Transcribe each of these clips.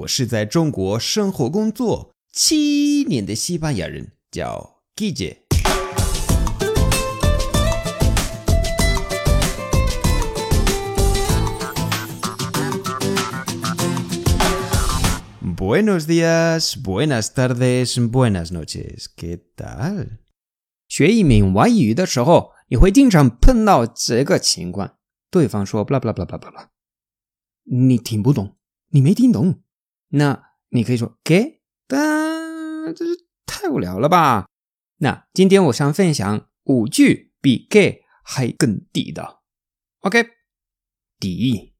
我是在中国生活工作七年的西班牙人，叫 Guille。Buenos días, buenas tardes, buenas noches. ¿Qué tal? 学一名外语的时候，你会经常碰到这个情况：对方说 “blah blah blah blah blah”，你听不懂，你没听懂，那你可以说 “get”，但这是太无聊了吧？那今天我想分享五句比 “get” 还更低的。OK，第一，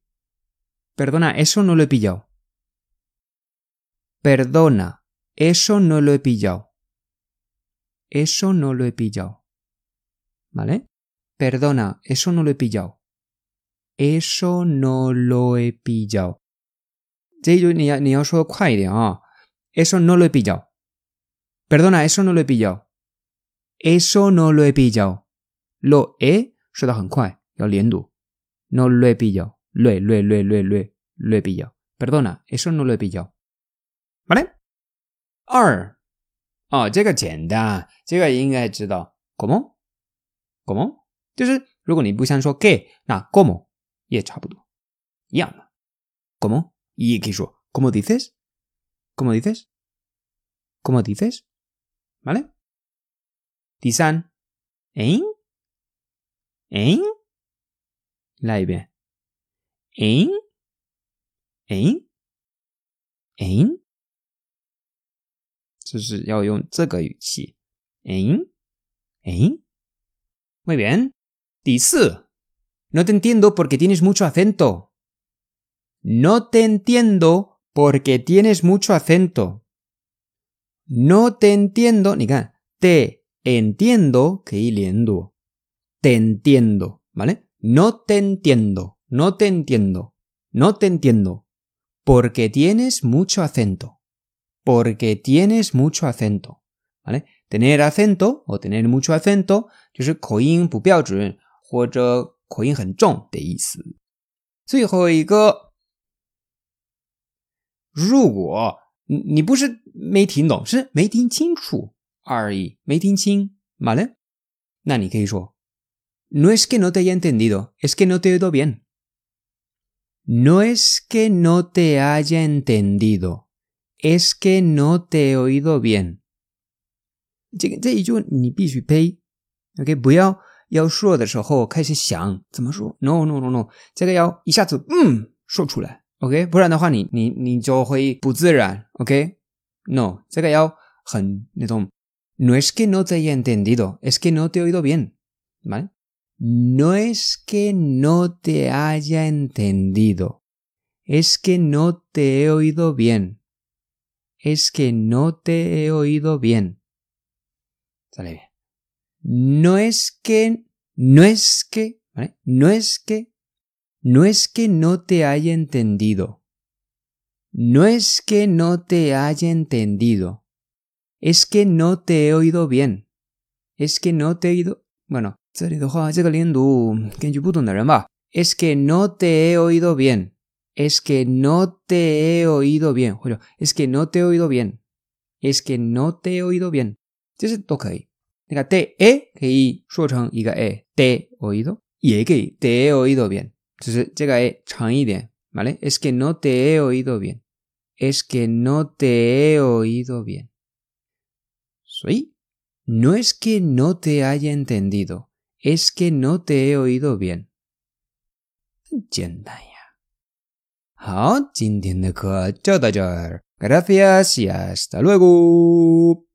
Perdona，eso no lo he pillado。Perdona，eso no lo he pillado。Eso no lo he pillado. ¿Vale? Perdona, eso no lo he pillado. Eso no lo he pillado. Jay. Eso no lo he pillado. Perdona, eso no lo he pillado. Eso no lo he pillado. Lo he, No lo he pillado. Lo he, lo he, lo he, lo he, lo he, lo. Perdona, eso no lo he pillado. ¿Vale? Ar. Oh, ¿Cómo? ¿Cómo? Entonces, ¿cómo? ¿cómo? 个应该知道。¿Cómo？¿Cómo？就是如果你不想说 que，那 ¿cómo 也差不多一样的。¿Cómo？也可以说 ¿Cómo dices？¿Cómo dices？¿Cómo dices？¿Vale？第三，¿en？¿en？来一遍，¿en？¿en？¿en？就是要用这个语气。嗯嗯，muy bien。第四，no te entiendo porque tienes mucho acento。 No te entiendo porque tienes mucho acento。No te entiendo，你看，te entiendo 可以连读，te entiendo，¿vale？No te entiendo，no te entiendo，no te entiendo porque tienes mucho acento。porque tienes mucho acento，啊，tener acento 或 tener mucho acento 就是口音不标准或者口音很重的意思。最后一个， 如果你不是没听懂，是没听清楚而已，没听清，vale？那你可以说，no es que no te haya entendido，es que no te he oído bien，no es que no te haya entendido。Es que no te he oído bien。这个这一句你必须背，OK？不要要说的时候开始想怎么说，No No No No，这个要一下子嗯说出来，OK？不然的话你你你就会不自然，OK？No，这个要很那种，No es que no te haya entendido，es que no te he oído bien，¿vale？No es que no te haya entendido，es que no te he oído bien。es que no te he oído bien. Sale bien. No es que, no es que, no es que, no es que no te haya entendido. No es que no te haya entendido. Es que no te he oído bien. Es que no te he oído, bueno, es que no te he oído bien es que no te he oído bien，或者 es que no te he oído bien，es que no te he oído bien，这是都可以。那个 te e 可以说成一个 e，te oído 也可以 te he oído bien， 只是这个 e 长一点，¿vale？es que no te he oído bien，es que no te he oído bien。所以 no es que no te haya entendido，es que no te he oído bien。很简单呀。好，今天的课就到这儿，Gracias y hasta luego。